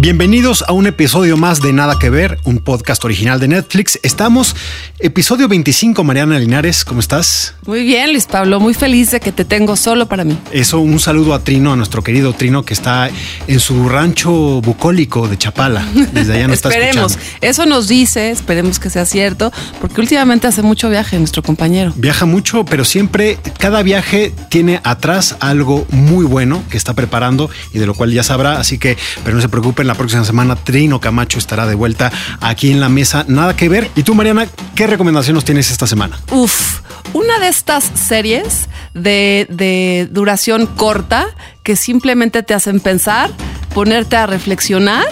Bienvenidos a un episodio más de Nada que Ver, un podcast original de Netflix. Estamos, episodio 25, Mariana Linares, ¿cómo estás? Muy bien, Luis Pablo, muy feliz de que te tengo solo para mí. Eso, un saludo a Trino, a nuestro querido Trino, que está en su rancho bucólico de Chapala. Desde allá nos está esperemos, escuchando. eso nos dice, esperemos que sea cierto, porque últimamente hace mucho viaje nuestro compañero. Viaja mucho, pero siempre, cada viaje tiene atrás algo muy bueno que está preparando y de lo cual ya sabrá. Así que, pero no se preocupen, la próxima semana Trino Camacho estará de vuelta aquí en la mesa. Nada que ver. Y tú, Mariana, ¿qué recomendación nos tienes esta semana? Uf, una de estas series de, de duración corta que simplemente te hacen pensar, ponerte a reflexionar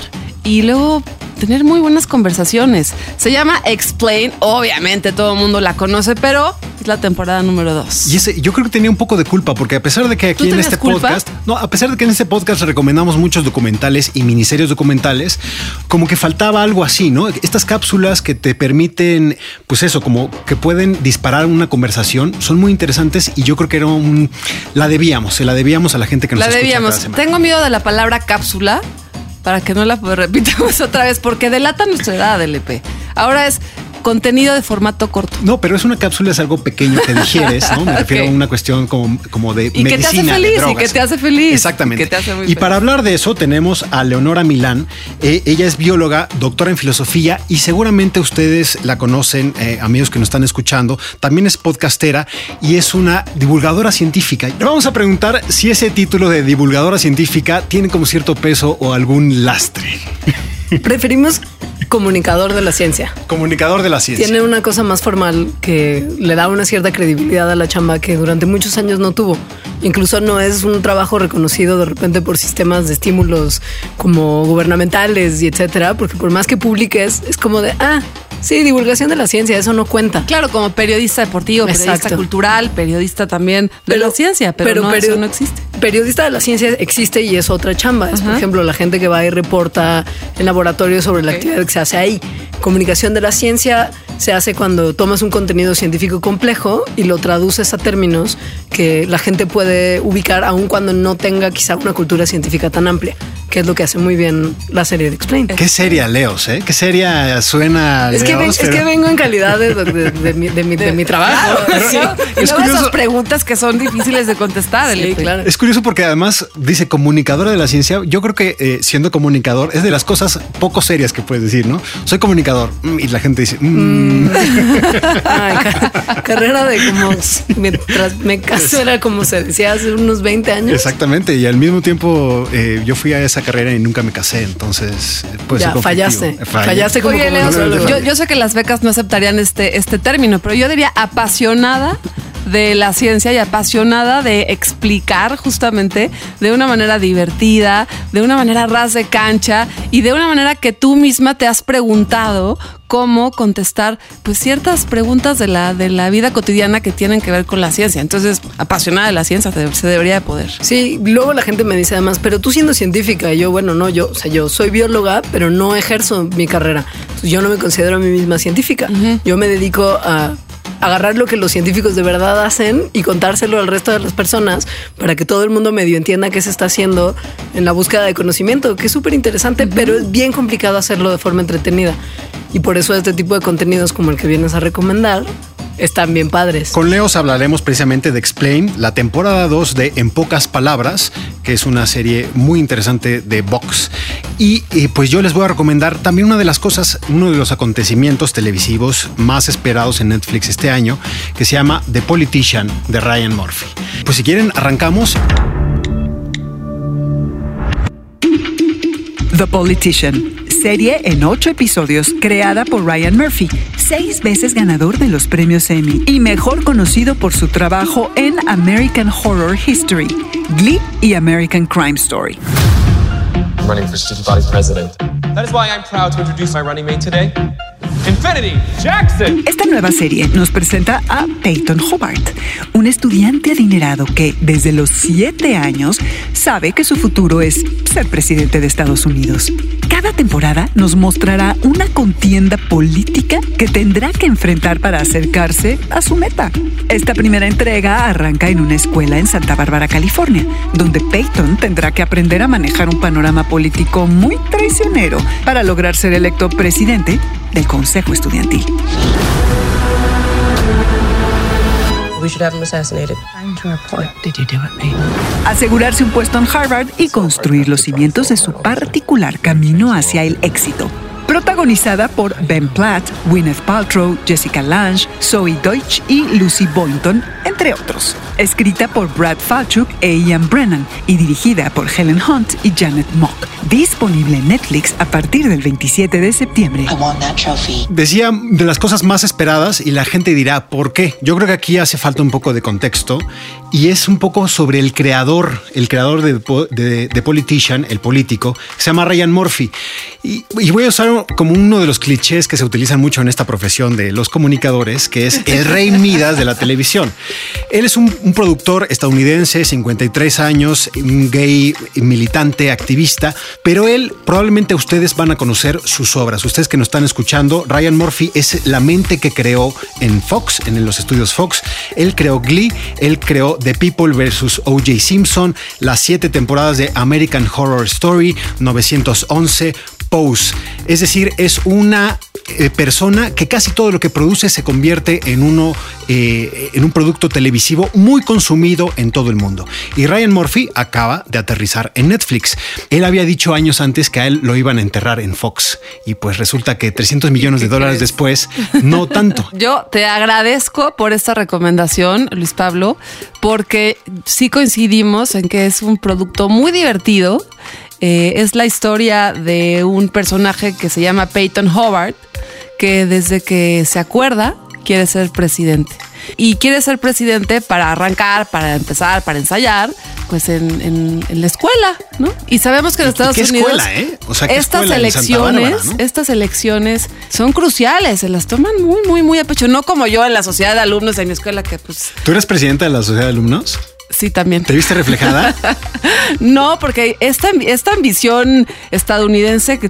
y luego tener muy buenas conversaciones. Se llama Explain, obviamente todo el mundo la conoce, pero es la temporada número dos. Y ese, yo creo que tenía un poco de culpa, porque a pesar de que aquí ¿Tú en este culpa? podcast, no, a pesar de que en este podcast recomendamos muchos documentales y miniseries documentales, como que faltaba algo así, ¿no? Estas cápsulas que te permiten, pues eso, como que pueden disparar una conversación, son muy interesantes y yo creo que era un, la debíamos, se la debíamos a la gente que nos La escucha debíamos. cada semana. Tengo miedo de la palabra cápsula para que no la repitamos otra vez, porque delata nuestra edad, LP. Ahora es contenido de formato corto. No, pero es una cápsula, es algo pequeño que digieres, ¿no? Me refiero a una cuestión como, como de Y que te hace medicina, de feliz, y que te hace feliz. Exactamente. Que te hace muy y feliz. para hablar de eso tenemos a Leonora Milán. Eh, ella es bióloga, doctora en filosofía y seguramente ustedes la conocen, eh, amigos que nos están escuchando. También es podcastera y es una divulgadora científica. Le vamos a preguntar si ese título de divulgadora científica tiene como cierto peso o algún lastre. Preferimos comunicador de la ciencia. Comunicador de la ciencia. Tiene una cosa más formal que le da una cierta credibilidad a la chamba que durante muchos años no tuvo. Incluso no es un trabajo reconocido de repente por sistemas de estímulos como gubernamentales y etcétera, porque por más que publiques, es como de, ah, sí, divulgación de la ciencia, eso no cuenta. Claro, como periodista deportivo, periodista Exacto. cultural, periodista también de la ciencia, pero, no, perio- eso no existe. Periodista de la ciencia existe y es otra chamba. Es, por ejemplo, la gente que va y reporta en laboratorio sobre la actividad se hace ahí. Comunicación de la ciencia se hace cuando tomas un contenido científico complejo y lo traduces a términos que la gente puede ubicar aun cuando no tenga quizá una cultura científica tan amplia, que es lo que hace muy bien la serie de Explain. Qué seria, Leos, ¿eh? Qué seria suena. Es que, ven- es que vengo en calidad de, de- de mi, de mi- de mi trabajo. Sí. Y es luego curioso. esas preguntas que son difíciles de contestar. Sí, LP. claro. Es curioso porque además dice comunicadora de la ciencia. Yo creo que eh, siendo comunicador es de las cosas poco serias que puedes decir, ¿no? Soy comunicador. Mm, Y la gente dice, mm. Ay, ca- carrera de como mientras me caso era como se decía hace unos 20 años. exactamente. Y al mismo tiempo eh, yo fui a esa carrera y nunca me casé. Entonces, puede Ya, fallaste. Fallé. Fallaste como Oye, Leo, yo, yo sé que las becas no aceptarían este, este término, pero yo diría apasionada de la ciencia y apasionada de explicar justamente de una manera divertida, de una manera ras de cancha y de una manera que tú misma te has preguntado cómo contestar pues ciertas preguntas de la, de la vida cotidiana que tienen que ver con la ciencia. Entonces, apasionada de la ciencia se, debería de poder. Sí, luego la gente me dice además, pero tú siendo científica, y yo, bueno, no, yo, o sea, yo soy bióloga, pero no ejerzo mi carrera. Entonces, yo no me considero a mí misma científica. Yo me dedico a agarrar lo que los científicos de verdad hacen y contárselo al resto de las personas para que todo el mundo medio entienda qué se está haciendo en la búsqueda de conocimiento, que es súper interesante, pero es bien complicado hacerlo de forma entretenida. Y por eso este tipo de contenidos como el que vienes a recomendar están bien padres. Con Leos hablaremos precisamente de Explain, la temporada 2 de En pocas palabras, que es una serie muy interesante de Vox. Y eh, pues yo les voy a recomendar también una de las cosas, uno de los acontecimientos televisivos más esperados en Netflix este año, que se llama The Politician de Ryan Murphy. Pues si quieren, arrancamos. The Politician, serie en ocho episodios creada por Ryan Murphy, seis veces ganador de los premios Emmy y mejor conocido por su trabajo en American Horror History, Glee y American Crime Story. Running for student body president. That is why I'm proud to introduce my running mate today, Infinity Jackson. Esta nueva serie nos presenta a Peyton Hobart, un estudiante adinerado que desde los siete años sabe que su futuro es ser presidente de Estados Unidos. Cada temporada nos mostrará una contienda política que tendrá que enfrentar para acercarse a su meta. Esta primera entrega arranca en una escuela en Santa Bárbara, California, donde Peyton tendrá que aprender a manejar un panorama político muy traicionero para lograr ser electo presidente del Consejo Estudiantil. We should have him assassinated. Asegurarse un puesto en Harvard y construir los cimientos de su particular camino hacia el éxito. Protagonizada por Ben Platt, Gwyneth Paltrow, Jessica Lange, Zoe Deutsch y Lucy Boynton, entre otros. Escrita por Brad Falchuk e Ian Brennan y dirigida por Helen Hunt y Janet Mock. Disponible en Netflix a partir del 27 de septiembre. I want that trophy. Decía de las cosas más esperadas y la gente dirá, ¿por qué? Yo creo que aquí hace falta un poco de contexto y es un poco sobre el creador, el creador de, de, de Politician, el político, se llama Ryan Murphy. Y, y, voy a usar como uno de los clichés que se utilizan mucho en esta profesión de los comunicadores, que es el rey Midas de la televisión. Él es un, productor estadounidense, 53 años, un gay militante, activista, pero él probablemente ustedes van a conocer sus obras. Ustedes que nos están escuchando, Ryan Murphy es la mente que creó en Fox, en los estudios Fox. Él creó Glee, él creó The People vs. O.J. Simpson, las siete temporadas de American Horror Story, 911, Pose. Es decir, es una eh, persona que casi todo lo que produce se convierte en uno eh, en un producto televisivo muy consumido en todo el mundo. Y Ryan Murphy acaba de aterrizar en Netflix. Él había dicho años antes que a él lo iban a enterrar en Fox y pues resulta que 300 millones de dólares después no tanto. Yo te agradezco por esta recomendación, Luis Pablo, porque sí coincidimos en que es un producto muy divertido. Eh, es la historia de un personaje que se llama Peyton Hobart, que desde que se acuerda quiere ser presidente. Y quiere ser presidente para arrancar, para empezar, para ensayar, pues en, en, en la escuela, ¿no? Y sabemos que en Estados ¿Qué Unidos escuela, eh? o sea, ¿qué estas escuela? Elecciones, Bárbara, ¿no? estas elecciones son cruciales, se las toman muy, muy, muy a pecho. No como yo en la sociedad de alumnos de mi escuela, que pues ¿Tú eres presidenta de la sociedad de alumnos? Sí también. ¿Te viste reflejada? No, porque esta, esta ambición estadounidense que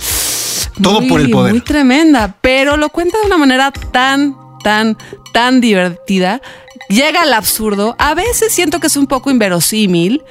Todo muy, por el poder. Muy tremenda, pero lo cuenta de una manera tan, tan, tan divertida. Llega al absurdo. A veces siento que es un poco inverosímil,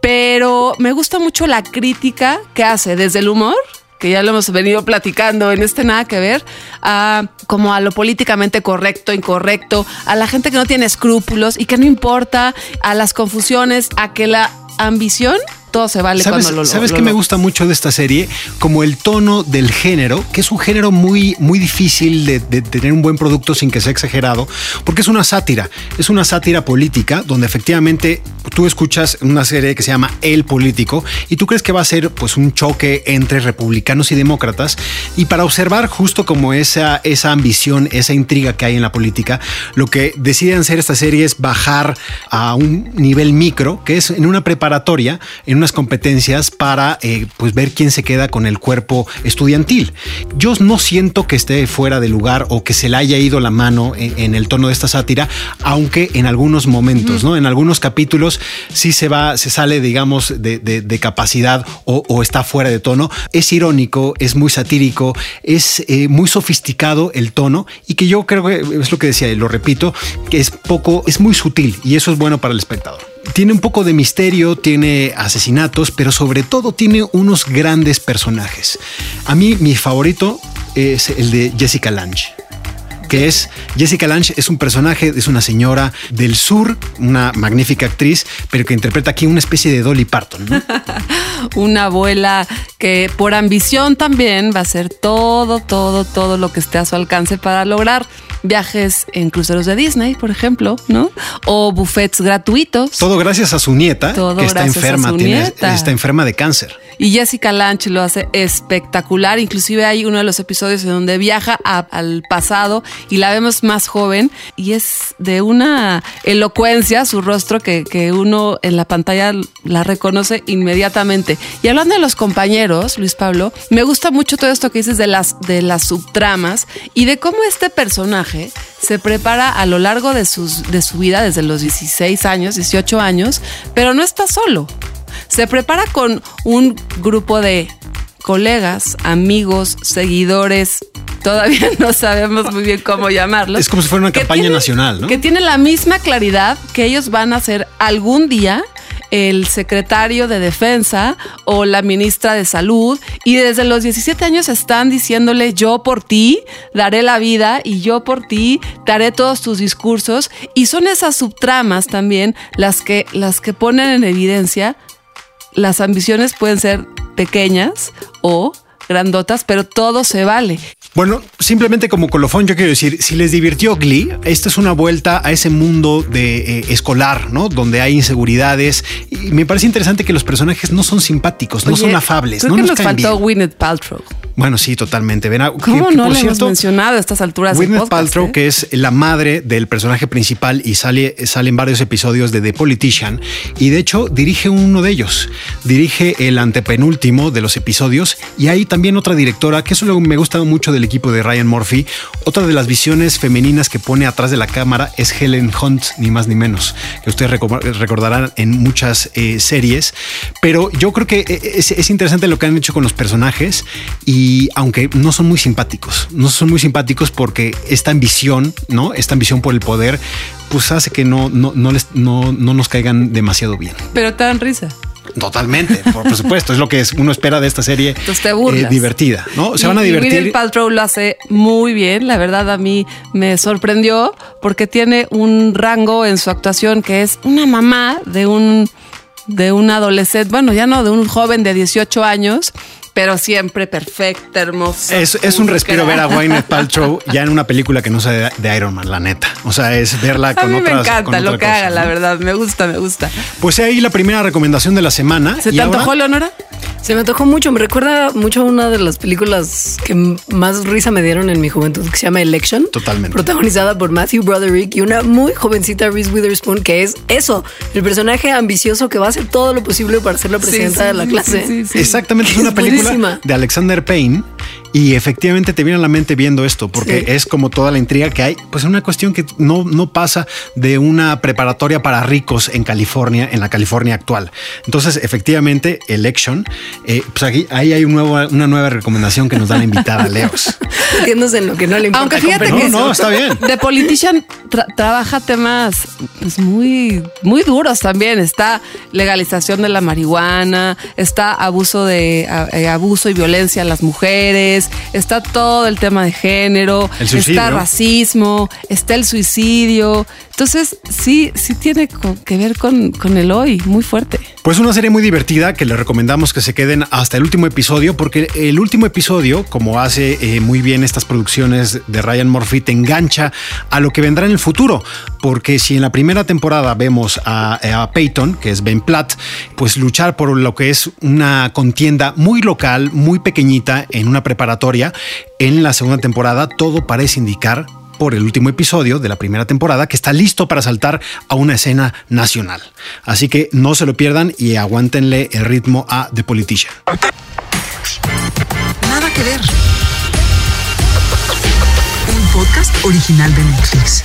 pero me gusta mucho la crítica que hace desde el humor que ya lo hemos venido platicando en este nada que ver, a, como a lo políticamente correcto, incorrecto, a la gente que no tiene escrúpulos y que no importa, a las confusiones, a que la ambición todo se vale ¿Sabes, cuando lo ¿sabes lo- qué me gusta mucho de esta serie? Como el tono del género, que es un género muy, muy difícil de, de tener un buen producto sin que sea exagerado, porque es una sátira, es una sátira política donde efectivamente tú escuchas una serie que se llama El Político y tú crees que va a ser pues un choque entre republicanos y demócratas y para observar justo como esa, esa ambición, esa intriga que hay en la política, lo que deciden hacer esta serie es bajar a un nivel micro, que es en una preparatoria, en unas competencias para eh, pues ver quién se queda con el cuerpo estudiantil. Yo no siento que esté fuera de lugar o que se le haya ido la mano en, en el tono de esta sátira, aunque en algunos momentos, ¿no? En algunos capítulos sí se va, se sale, digamos, de, de- de capacidad o, o está fuera de tono. Es irónico, es muy satírico, es eh, muy sofisticado el tono y que yo creo que es lo que decía, y lo repito, que es poco, es muy sutil y eso es bueno para el espectador. Tiene un poco de misterio, tiene asesinatos, pero sobre todo tiene unos grandes personajes. A mí mi favorito es el de Jessica Lange que es Jessica Lange, es un personaje, es una señora del sur, una magnífica actriz, pero que interpreta aquí una especie de Dolly Parton. ¿no? una abuela que por ambición también va a hacer todo, todo, todo lo que esté a su alcance para lograr viajes en cruceros de Disney, por ejemplo, ¿no? O buffets gratuitos. Todo gracias a su nieta, Todo que está enferma, tiene- está enferma de cáncer. Y Jessica Lange lo hace espectacular. Inclusive hay uno de los episodios en donde viaja a- al pasado y la vemos más joven y es de una elocuencia su rostro que, que uno en la pantalla la reconoce inmediatamente. Y hablando de los compañeros, Luis Pablo, me gusta mucho todo esto que dices de las, de las subtramas y de cómo este personaje se prepara a lo largo de, sus, de su vida, desde los 16 años, 18 años, pero no está solo. Se prepara con un grupo de colegas, amigos, seguidores, todavía no sabemos muy bien cómo llamarlos. Es como si fuera una campaña nacional, ¿no? Que tienen la misma claridad que ellos van a ser algún día el secretario de defensa o la ministra de salud y desde los 17 años están diciéndole yo por ti daré la vida y yo por ti te haré todos tus discursos y son esas subtramas también las que las que ponen en evidencia las ambiciones pueden ser pequeñas o grandotas, pero todo se vale. Bueno, simplemente como colofón, yo quiero decir, si les divirtió Glee, esta es una vuelta a ese mundo de eh, escolar, ¿no? Donde hay inseguridades. Y me parece interesante que los personajes no son simpáticos, no son afables, Creo no que nos, faltó bien. Gwyneth Paltrow. Bueno, sí, totalmente. Ven, a- que- ¿Cómo que, no por le hemos cierto, mencionado a estas alturas Gwyneth podcast, Paltrow, eh? que es la madre del personaje principal y sale, sale en varios episodios de The Politician y de hecho dirige uno de ellos. Dirige el antepenúltimo de los episodios y hay también otra directora, que eso que me gusta mucho del equipo de Ryan Murphy. Otra de las visiones femeninas que pone atrás de la cámara es Helen Hunt, ni más ni menos, que ustedes reco- recordarán en muchas eh, series. Pero yo creo que eh, es, es interesante lo que han hecho con los personajes y aunque no son muy simpáticos, no son muy simpáticos porque esta ambición, ¿no? Esta ambición por el poder, pues hace que no, no, no, les, no, no nos caigan demasiado bien. Pero te dan risa. Totalmente, por, por supuesto, es lo que uno espera de esta serie te eh, divertida, ¿no? Se Y- van a y divertir. Gwyneth Paltrow lo hace muy bien. La verdad, a mí me sorprendió porque tiene un rango en su actuación que es una mamá de un, de un adolescente, bueno, ya no, de un joven de 18 años, pero siempre perfecta, hermosa. Es, es un respiro ver a Gwyneth Paltrow ya en una película que no sea de, Iron Man, la neta. O sea, es verla A con mí otras. me encanta lo otra que haga, la verdad. Me gusta, me gusta. Pues ahí la primera recomendación de la semana. ¿Se te ahora- antojó, Leonora? Se me tocó mucho, me recuerda mucho a una de las películas que más risa me dieron en mi juventud, que se llama Election. Totalmente. Protagonizada por Matthew Broderick y una muy jovencita Reese Witherspoon, que es eso, el personaje ambicioso que va a hacer todo lo posible para ser la presidenta Sí, de la clase. sí, sí, sí. Exactamente, es Es una película buenísima. de Alexander Payne y efectivamente te viene a la mente viendo esto, porque Sí. es como toda la intriga que hay, pues una cuestión que no, no pasa de una preparatoria para ricos en California, en la California actual. Entonces, efectivamente, Election, eh, pues aquí, ahí hay un nuevo, una nueva recomendación que nos da la invitada, Leos. Metiéndose en lo que no le importa. Aunque fíjate que No, no, está bien. The Politician tra- trabaja temas pues, muy, muy duros también. Está legalización de la marihuana, está abuso de a- eh, abuso y violencia a las mujeres, está todo el tema de género, está racismo, está el suicidio. Entonces, sí, sí tiene que ver con, con el hoy, muy fuerte. Pues una serie muy divertida que les recomendamos que se queden hasta el último episodio, porque el último episodio, como hace eh, muy bien estas producciones de Ryan Murphy, te engancha a lo que vendrá en el futuro. Porque si en la primera temporada vemos a, a Peyton, que es Ben Platt, pues luchar por lo que es una contienda muy local, muy pequeñita en una preparatoria, en la segunda temporada todo parece indicar por el último episodio de la primera temporada que está listo para saltar a una escena nacional. Así que no se lo pierdan y aguántenle el ritmo a The Politician. Nada que ver. Un podcast original de Netflix.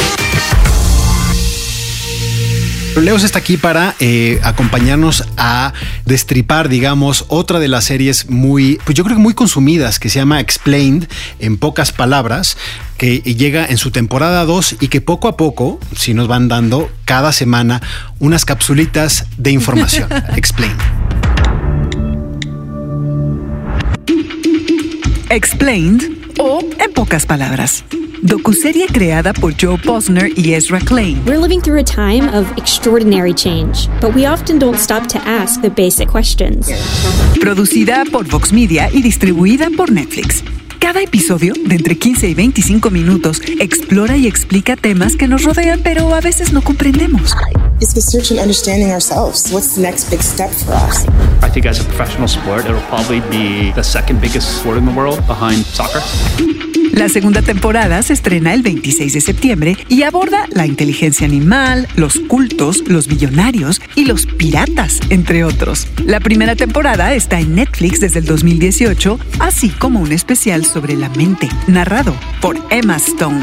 Leos está aquí para eh, acompañarnos a destripar, digamos, otra de las series muy, pues yo creo que muy consumidas, que se llama Explained, en pocas palabras, que llega en su temporada 2 y que poco a poco, si nos van dando cada semana unas capsulitas de información. Explained. Explained o En pocas palabras. Docuserie creada por Joe Posner y Ezra Klein. We're living through a time of extraordinary change, but we often don't stop to ask the basic questions. Producida por Vox Media y distribuida por Netflix. Cada episodio, de entre 15 y 25 minutos, explora y explica temas que nos rodean, pero a veces no comprendemos. It's the search and understanding ourselves. What's the next big step for us? I think as a professional sport, it'll probably be the second biggest sport in the world behind soccer. La segunda temporada se estrena el 26 de septiembre y aborda la inteligencia animal, los cultos, los billonarios y los piratas, entre otros. La primera temporada está en Netflix desde el 2018, así como un especial sobre la mente, narrado por Emma Stone.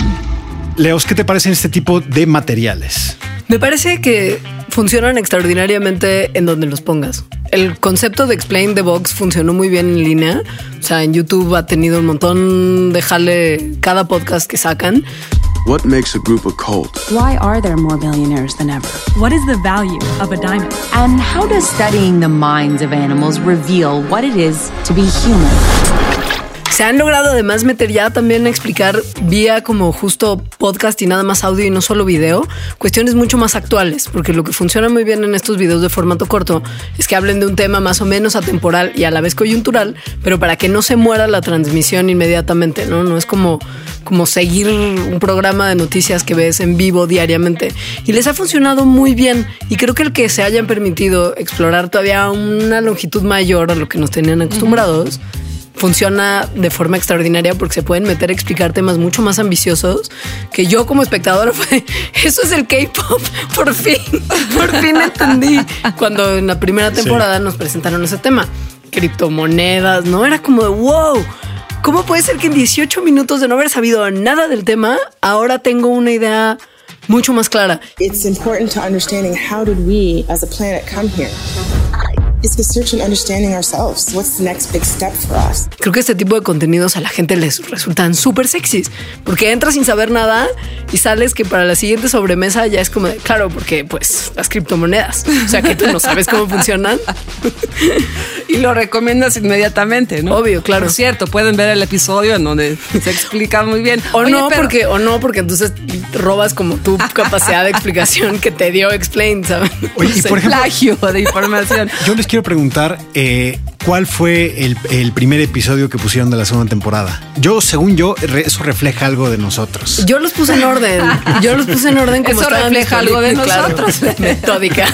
Leos, ¿qué te parecen este tipo de materiales? Me parece que funcionan extraordinariamente en donde los pongas. El concepto de Explain the Box funcionó muy bien en línea. O sea, en YouTube ha tenido un montón de jale cada podcast que sacan. What makes a group a cult? Why are there more billionaires than ever? What is the value of a diamond? And how does studying the minds of animals reveal what it is to be human? Se han logrado además meter ya también a explicar vía como justo podcast y nada más audio y no solo video, cuestiones mucho más actuales, porque lo que funciona muy bien en estos videos de formato corto es que hablen de un tema más o menos atemporal y a la vez coyuntural, pero para que no se muera la transmisión inmediatamente, ¿no? No es como, como seguir un programa de noticias que ves en vivo diariamente. Y les ha funcionado muy bien y creo que el que se hayan permitido explorar todavía una longitud mayor a lo que nos tenían acostumbrados funciona de forma extraordinaria porque se pueden meter a explicar temas mucho más ambiciosos que yo como espectadora fue, eso es el K-pop, por fin, por fin entendí. Cuando en la primera temporada nos presentaron ese tema, criptomonedas, ¿no? Era como de wow. ¿Cómo puede ser que en 18 minutos de no haber sabido nada del tema, ahora tengo una idea mucho más clara? It's important to understanding how did we as a planet come here? It's the search and understanding ourselves. What's the next big step for us? Creo que este tipo de contenidos a la gente les resultan súper sexys porque entras sin saber nada y sales que para la siguiente sobremesa ya es como de, claro, porque pues las criptomonedas, o sea que tú no sabes cómo funcionan. Y lo recomiendas inmediatamente, ¿no? Obvio, claro. Por cierto, pueden ver el episodio en donde se explica muy bien. O Oye, no, pero- porque, o no, porque entonces robas como tu capacidad de explicación que te dio Explain, ¿sabes? Oye, y por ejemplo- plagio de información. Yo les quiero preguntar eh, cuál fue el, el primer episodio que pusieron de la segunda temporada. Yo, según yo, re- eso refleja algo de nosotros. Yo los puse en orden. Yo los puse en orden como Eso refleja algo de disponibles, claro. nosotros. Metódica.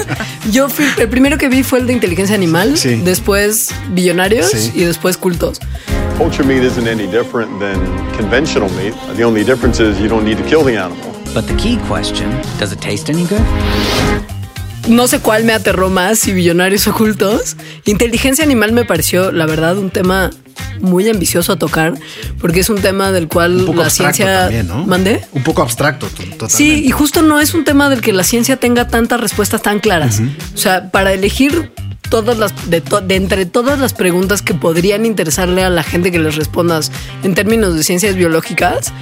Yo fui, el primero que vi fue el de inteligencia animal, Sí. después billonarios Sí. y después cultos. Culture meat isn't any different than conventional meat. The only difference is you don't need to kill the animal. But the key question does it taste any good? No sé cuál me aterró más, si billonarios o cultos. Inteligencia animal me pareció, la verdad, un tema muy ambicioso a tocar, porque es un tema del cual Un poco la ciencia también, ¿no? mande. Un poco abstracto, to- totalmente. Sí, y justo no es un tema del que la ciencia tenga tantas respuestas tan claras. O sea, para elegir todas las de, to- de entre todas las preguntas que podrían interesarle a la gente que les respondas en términos de ciencias biológicas,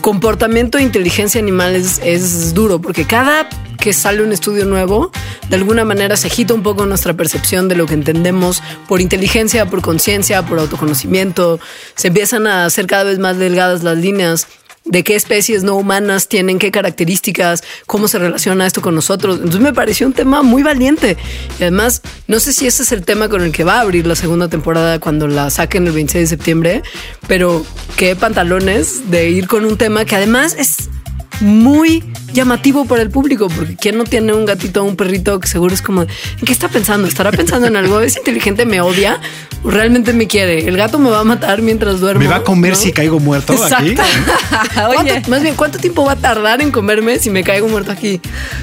comportamiento e inteligencia animal es, es duro, porque cada que sale un estudio nuevo, de alguna manera se agita un poco nuestra percepción de lo que entendemos por inteligencia, por conciencia, por autoconocimiento. Se empiezan a hacer cada vez más delgadas las líneas de qué especies no humanas tienen, qué características, cómo se relaciona esto con nosotros. Entonces me pareció un tema muy valiente. Y además, no sé si ese es el tema con el que va a abrir la segunda temporada cuando la saquen el 26 de septiembre, pero qué pantalones de ir con un tema que además es muy llamativo para el público, porque ¿quién no tiene un gatito o un perrito que seguro es como, ¿en qué está pensando? ¿Estará pensando en algo? ¿Es inteligente? ¿Me odia? ¿O realmente me quiere? ¿El gato me va a matar mientras duermo? ¿Me va a comer ¿No? si caigo muerto aquí? Exacto. ¿Cuánto- más bien, ¿cuánto tiempo va a tardar en comerme si me caigo muerto aquí?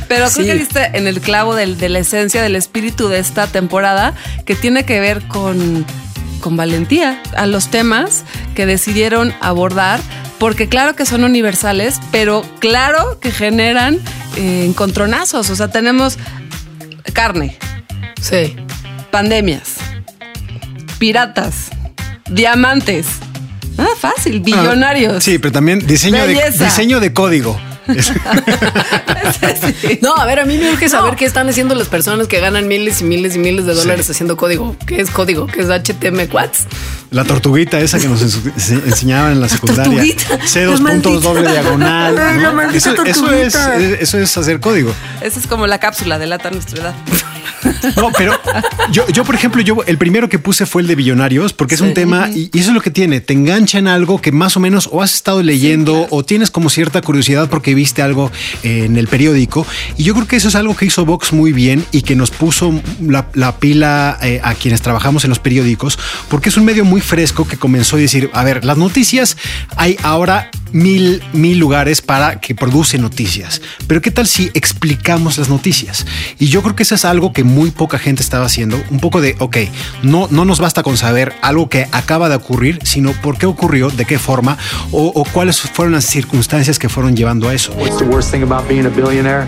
Pero Sí. creo que diste en el clavo del- de la esencia, del espíritu de esta temporada, que tiene que ver con, con valentía a los temas que decidieron abordar, porque claro que son universales, pero claro que generan eh, encontronazos. O sea, tenemos carne, Sí. pandemias, piratas, diamantes. Ah, fácil, billonarios. Sí, pero también diseño de, diseño de código. No, a ver, a mí me urge saber qué están haciendo las personas que ganan miles y miles y miles de dólares haciendo código. ¿Qué es código? ¿Qué es HTML Quats? La tortuguita esa que nos enseñaban en la secundaria. tortuguita. C dos La puntos maldita. doble diagonal. ¿no? Eso, eso es, eso es hacer código. Esa es como la cápsula, delata nuestra edad. No, pero yo, yo, por ejemplo, yo el primero que puse fue el de Billonarios, porque es un tema y, y eso es lo que tiene. Te engancha en algo que más o menos o has estado leyendo o tienes como cierta curiosidad porque viste algo eh, en el periódico. Y yo creo que eso es algo que hizo Vox muy bien y que nos puso la, la pila eh, a quienes trabajamos en los periódicos, porque es un medio muy fresco que comenzó a decir, a ver, las noticias hay ahora mil, mil lugares para que produce noticias. Pero ¿qué tal si explicamos las noticias? Y yo creo que eso es algo que muy poca gente estaba haciendo. Un poco de, ok, no, no nos basta con saber algo que acaba de ocurrir, sino por qué ocurrió, de qué forma o, o cuáles fueron las circunstancias que fueron llevando a eso. What's the worst thing about being a billionaire?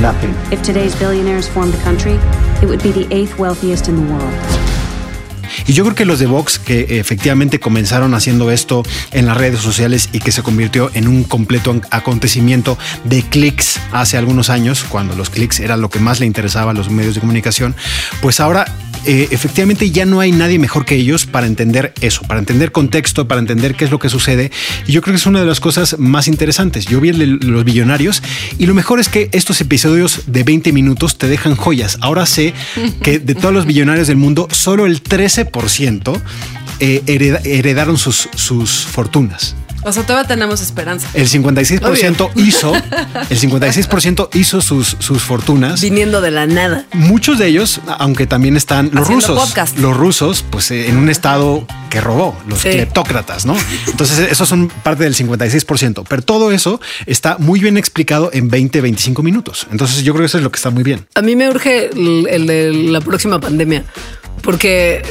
Nothing. If today's billionaires formed a country, it would be the eighth wealthiest in the world. Y yo creo que los de Vox, que efectivamente comenzaron haciendo esto en las redes sociales y que se convirtió en un completo acontecimiento de clics hace algunos años, cuando los clics era lo que más le interesaba a los medios de comunicación, pues ahora eh, efectivamente ya no hay nadie mejor que ellos para entender eso, para entender contexto, para entender qué es lo que sucede. Y yo creo que es una de las cosas más interesantes. Yo vi los billonarios y lo mejor es que estos episodios de 20 minutos te dejan joyas. Ahora sé que de todos los billonarios del mundo, solo el 13% eh, hereda- heredaron sus, sus fortunas. O sea, todavía tenemos esperanza. El 56% hizo, el 56% hizo sus, sus fortunas. Viniendo de la nada. Muchos de ellos, aunque también están los Haciendo rusos, podcast. los rusos, pues eh, en un estado que robó, los Sí. cleptócratas, ¿no? Entonces, esos son parte del 56%, pero todo eso está muy bien explicado en 20, 25 minutos. Entonces, yo creo que eso es lo que está muy bien. A mí me urge el, el de la próxima pandemia, porque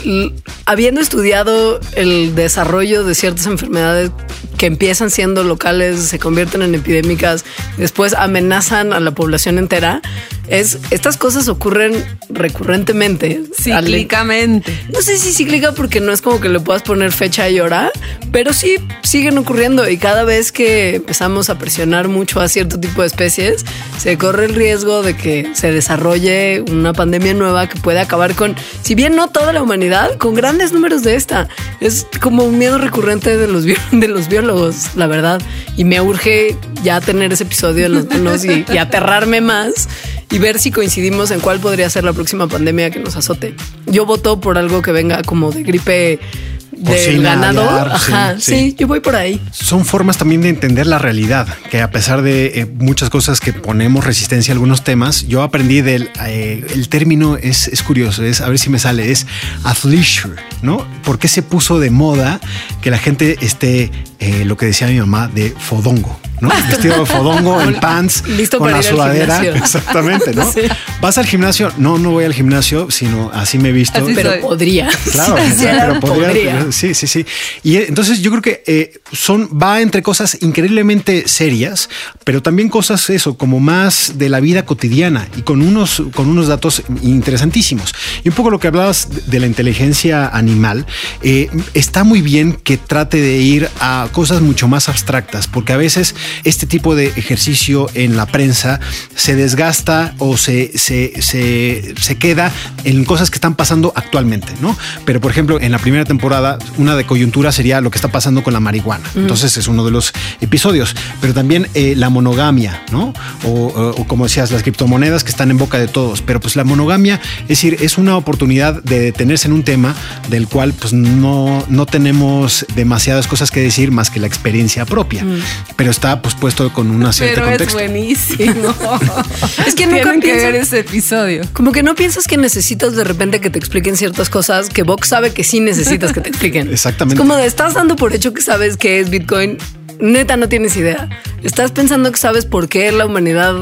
habiendo estudiado el desarrollo de ciertas enfermedades que empiezan siendo locales, se convierten en epidémicas, después amenazan a la población entera, es estas cosas ocurren recurrentemente. Cíclicamente. no sé si cíclica porque no es como que le puedas poner fecha y hora, pero sí siguen ocurriendo y cada vez que empezamos a presionar mucho a cierto tipo de especies, se corre el riesgo de que se desarrolle una pandemia nueva que puede acabar con, si bien no toda la humanidad, con grandes números de esta. Es como un miedo recurrente de los, de los biólogos, la verdad. Y me urge ya tener ese episodio en las manos y, y aterrarme más y ver si coincidimos en cuál podría ser la próxima pandemia que nos azote. Yo voto por algo que venga como de gripe del Porcina, ganado. aviar, Ajá, sí, sí, sí. yo voy por ahí. Son formas también de entender la realidad, que a pesar de eh, muchas cosas que ponemos resistencia a algunos temas, yo aprendí del eh, el término es, es curioso, es a ver si me sale, es athleisure, ¿no? ¿Por qué se puso de moda que la gente esté, eh, lo que decía mi mamá, de fodongo? ¿no? Vestido de fodongo, en pants, Listo con para la ir sudadera. Exactamente, ¿no? Sí. ¿Vas al gimnasio? No, no voy al gimnasio, sino así me he visto. Así pero podría. Claro, Sí, pero podría, podría. Sí, sí, sí. Y eh, entonces yo creo que eh, son, va entre cosas increíblemente serias, pero también cosas eso, como más de la vida cotidiana y con unos, con unos datos interesantísimos. Y un poco lo que hablabas de- de la inteligencia animal, eh, está muy bien que trate de ir a cosas mucho más abstractas, porque a veces este tipo de ejercicio en la prensa se desgasta o se, se, se, se queda en cosas que están pasando actualmente, ¿no? Pero por ejemplo, en la primera temporada, una de coyuntura sería lo que está pasando con la marihuana. Mm. Entonces es uno de los episodios, pero también eh, la monogamia, ¿no? O, o- o como decías, las criptomonedas que están en boca de todos. Pero pues la monogamia, es decir, es una oportunidad de detenerse en un tema del cual pues no, no tenemos demasiadas cosas que decir más que la experiencia propia. Mm. Pero está pues puesto con una cierta Pero es contexto. buenísimo. Es que nunca Tienen que ver ese episodio. Como que no piensas que necesitas de repente que te expliquen ciertas cosas que Vox sabe que sí necesitas que te expliquen. Exactamente. Es como de estás dando por hecho que sabes qué es Bitcoin. Neta, no tienes idea. Estás pensando que sabes por qué la humanidad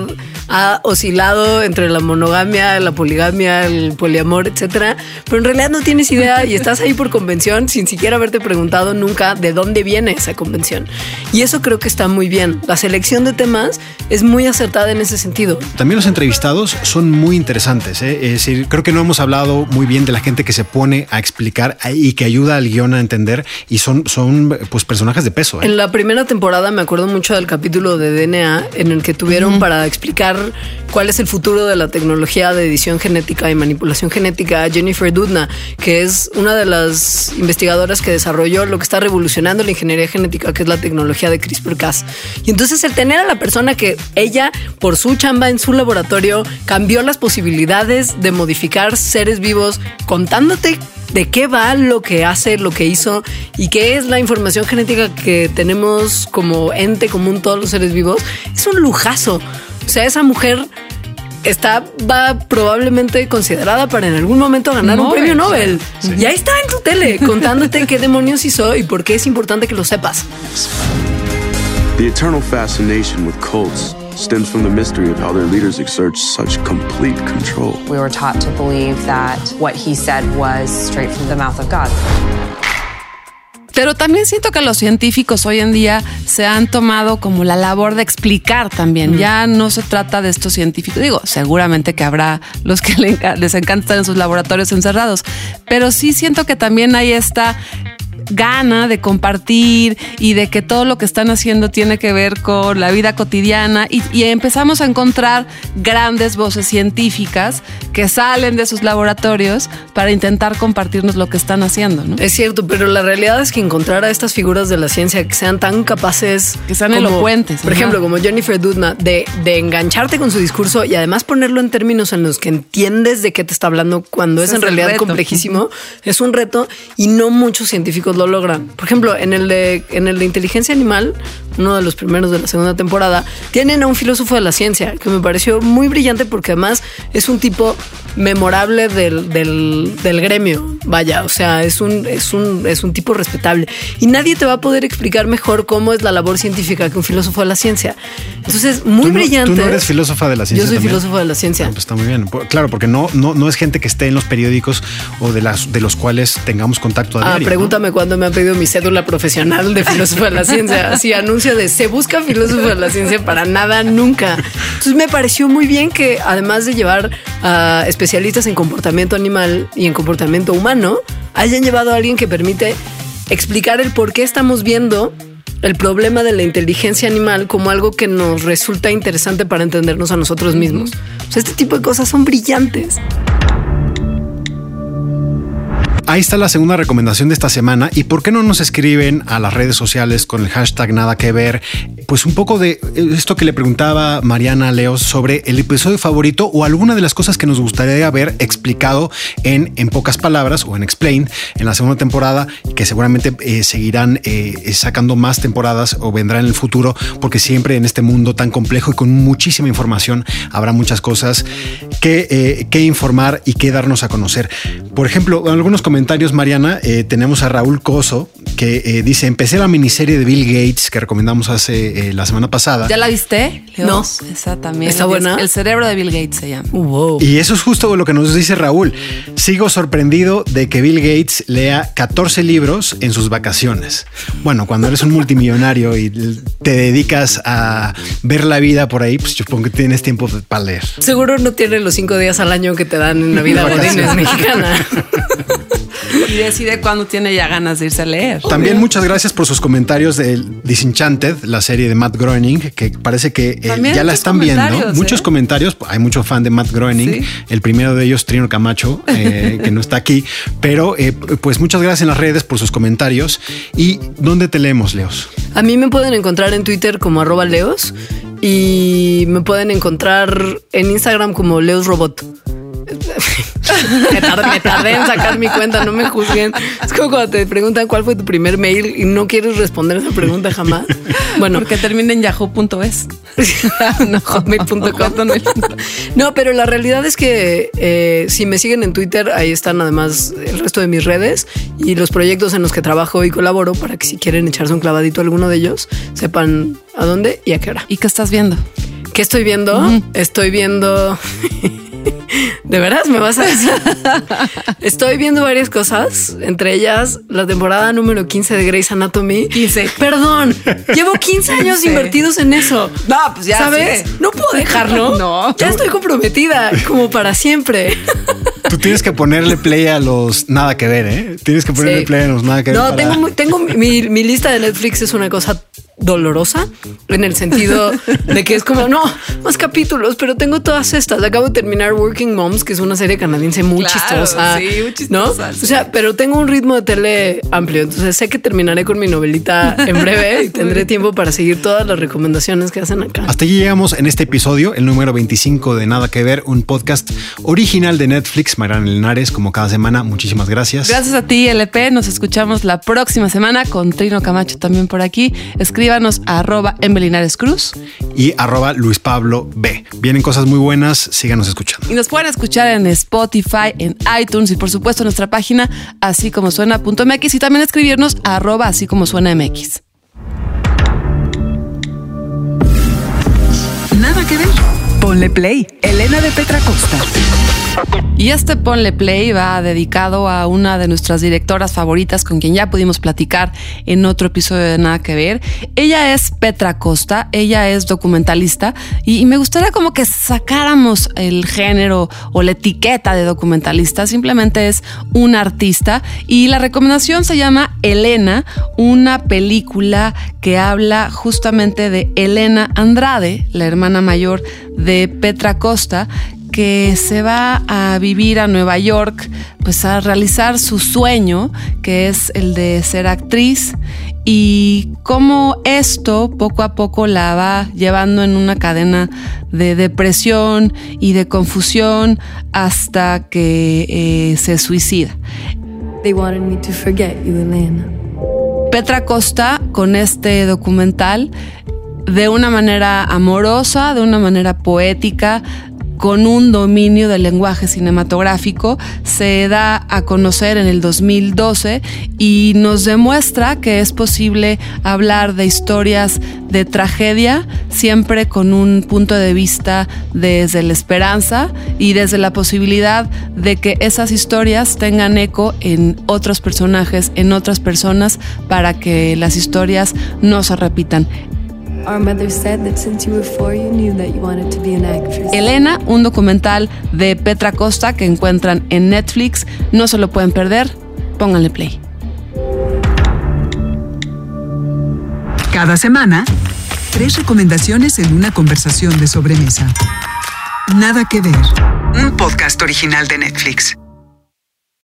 ha oscilado entre la monogamia, la poligamia, el poliamor, etcétera. Pero en realidad no tienes idea y estás ahí por convención sin siquiera haberte preguntado nunca de dónde viene esa convención. Y eso creo que está muy bien. La selección de temas es muy acertada en ese sentido. También los entrevistados son muy interesantes. ¿eh? Es decir, creo que no hemos hablado muy bien de la gente que se pone a explicar y que ayuda al guion a entender y son, son pues personajes de peso. ¿eh? En la primera temporada me acuerdo mucho del capítulo de DNA en el que tuvieron para explicar cuál es el futuro de la tecnología de edición genética y manipulación genética Jennifer Doudna, que es una de las investigadoras que desarrolló lo que está revolucionando la ingeniería genética, que es la tecnología de CRISPR-Cas. Y entonces el tener a la persona que ella, por su chamba en su laboratorio, cambió las posibilidades de modificar seres vivos contándote de qué va lo que hace, lo que hizo y qué es la información genética que tenemos como ente común todos los seres vivos, es un lujazo. O sea, esa mujer está va probablemente considerada para en algún momento ganar un Nobel, premio Nobel. sí. Y ahí está en tu tele contándote qué demonios hizo y por qué es importante que lo sepas. The eternal fascination with cults stems from the mystery of how their leaders exert such complete control. We were taught to believe that what he said was straight from the mouth of God. Pero también siento que los científicos hoy en día se han tomado como la labor de explicar también. Ya no se trata de estos científicos. Digo, seguramente que habrá los que les encanta estar en sus laboratorios encerrados. Pero sí siento que también hay esta gana de compartir y de que todo lo que están haciendo tiene que ver con la vida cotidiana y, y empezamos a encontrar grandes voces científicas que salen de sus laboratorios para intentar compartirnos lo que están haciendo, ¿no? Es cierto, pero la realidad es que encontrar a estas figuras de la ciencia que sean tan capaces, Que sean elocuentes, por ajá. ejemplo, como Jennifer Doudna, de, de engancharte con su discurso y además ponerlo en términos en los que entiendes de qué te está hablando cuando es en realidad complejísimo, es un reto y no muchos científicos lo logran. Por ejemplo, en el de en el de inteligencia animal, uno de los primeros de la segunda temporada, tienen a un filósofo de la ciencia que me pareció muy brillante porque además es un tipo memorable del, del, del gremio. Vaya, o sea, es un, es, un, es un tipo respetable. Y nadie te va a poder explicar mejor cómo es la labor científica que un filósofo de la ciencia. Entonces, muy Tú no- brillante. Tú no eres filósofa de la ciencia. Yo soy también? filósofo de la ciencia. Ah, pues está muy bien. Claro, porque no, no, no es gente que esté en los periódicos o de, las, de los cuales tengamos contacto a Ah, diario. ¿no? pregúntame cuándo me han pedido mi cédula profesional de filósofo de la ciencia. Así anuncio de se busca filósofo de la ciencia para nada, nunca. Entonces me pareció muy bien que además de llevar a especialistas en comportamiento animal y en comportamiento humano, hayan llevado a alguien que permite explicar el por qué estamos viendo el problema de la inteligencia animal como algo que nos resulta interesante para entendernos a nosotros mismos. O sea, este tipo de cosas son brillantes. Ahí está la segunda recomendación de esta semana. ¿Y por qué no nos escriben a las redes sociales con el hashtag nada que ver? Pues un poco de esto que le preguntaba Mariana a Leo sobre el episodio favorito o alguna de las cosas que nos gustaría ver explicado en, en pocas palabras o en Explain en la segunda temporada, que seguramente eh, seguirán eh, sacando más temporadas o vendrá en el futuro, porque siempre en este mundo tan complejo y con muchísima información habrá muchas cosas que, eh, que informar y que darnos a conocer. Por ejemplo, algunos comentarios, Mariana, eh, tenemos a Raúl Coso que eh, dice: Empecé la miniserie de Bill Gates que recomendamos hace eh, la semana pasada. ¿Ya la viste? No. Esa también. ¿Está Es- buena? El cerebro de Bill Gates se llama. Y eso es justo lo que nos dice Raúl. Sigo sorprendido de que Bill Gates lea 14 libros en sus vacaciones. Bueno, cuando eres un multimillonario y te dedicas a ver la vida por ahí, pues yo supongo que tienes tiempo para leer. Seguro no tiene los cinco días al año que te dan en la vida mexicana. Y decide cuándo tiene ya ganas de irse a leer. También muchas gracias por sus comentarios de Disenchanted, la serie de Matt Groening, que parece que eh, ya la están viendo. Muchos ¿eh? comentarios. Hay mucho fan de Matt Groening. Sí. El primero de ellos, Trino Camacho, eh, que no está aquí. Pero eh, pues muchas gracias en las redes por sus comentarios. ¿Y dónde te leemos, Leos? A mí me pueden encontrar en Twitter como arroba leos y me pueden encontrar en Instagram como leosrobot. Me, tardé, me tardé en sacar mi cuenta, no me juzguen. Es como cuando te preguntan cuál fue tu primer mail y no quieres responder esa pregunta jamás. Bueno, Porque termina en yahoo.es. no. No, pero la realidad es que eh, si me siguen en Twitter, ahí están además el resto de mis redes y los proyectos en los que trabajo y colaboro para que si quieren echarse un clavadito a alguno de ellos, sepan a dónde y a qué hora. ¿Y qué estás viendo? ¿Qué estoy viendo? Estoy viendo... ¿De veras me vas a decir? Estoy viendo varias cosas, entre ellas la temporada número 15 de Grey's Anatomy. 15. Perdón, llevo 15 años 15. invertidos en eso. No, pues ya ¿Sabes? No puedo dejarlo. No. Ya estoy comprometida, como para siempre. Tú tienes que ponerle play a los nada que ver, ¿eh? Tienes que ponerle Sí. play a los nada que ver. No, para- tengo, muy- tengo mi, mi lista de Netflix es una cosa dolorosa en el sentido de que es como, no, más capítulos, pero tengo todas estas. Acabo de terminar Working Moms, que es una serie canadiense muy Claro, chistosa. sí, muy chistosa, ¿no? sí. O sea, pero tengo un ritmo de tele amplio, entonces sé que terminaré con mi novelita en breve y tendré tiempo para seguir todas las recomendaciones que hacen acá. Hasta aquí llegamos en este episodio, el número 25 de Nada que Ver, un podcast original de Netflix. Mariana Linares, como cada semana, muchísimas gracias. Gracias a ti, LP. Nos escuchamos la próxima semana con Trino Camacho también por aquí. Escríbanos a arroba en Cruz Y arroba Luis Pablo B. Vienen cosas muy buenas, síganos escuchando. y nos pueden escuchar en Spotify, en iTunes y por supuesto en nuestra página así como suena.mx y también escribirnos a arroba así como suena MX. Nada que ver. Ponle play. Elena de Petra Costa. Y este Ponle Play va dedicado a una de nuestras directoras favoritas con quien ya pudimos platicar en otro episodio de Nada que Ver. Ella es Petra Costa, ella es documentalista y, me gustaría como que sacáramos el género o la etiqueta de documentalista, simplemente es un artista y la recomendación se llama Elena, una película que habla justamente de Elena Andrade, la hermana mayor de Petra Costa, que se va a vivir a Nueva York, pues a realizar su sueño, que es el de ser actriz, y cómo esto poco a poco la va llevando en una cadena de depresión y de confusión hasta que eh, se suicida. They wanted me to forget you, Elena. Petra Costa con este documental de una manera amorosa, de una manera poética, con un dominio del lenguaje cinematográfico, se da a conocer en el 2012 y nos demuestra que es posible hablar de historias de tragedia siempre con un punto de vista desde la esperanza y desde la posibilidad de que esas historias tengan eco en otros personajes, en otras personas, para que las historias no se repitan. Our mother said that since you were four, you knew that you wanted to be an actress. Elena, un documental de Petra Costa que encuentran en Netflix. No se lo pueden perder. Pónganle play. Cada semana, tres recomendaciones en una conversación de sobremesa. Nada que ver. Un podcast original de Netflix.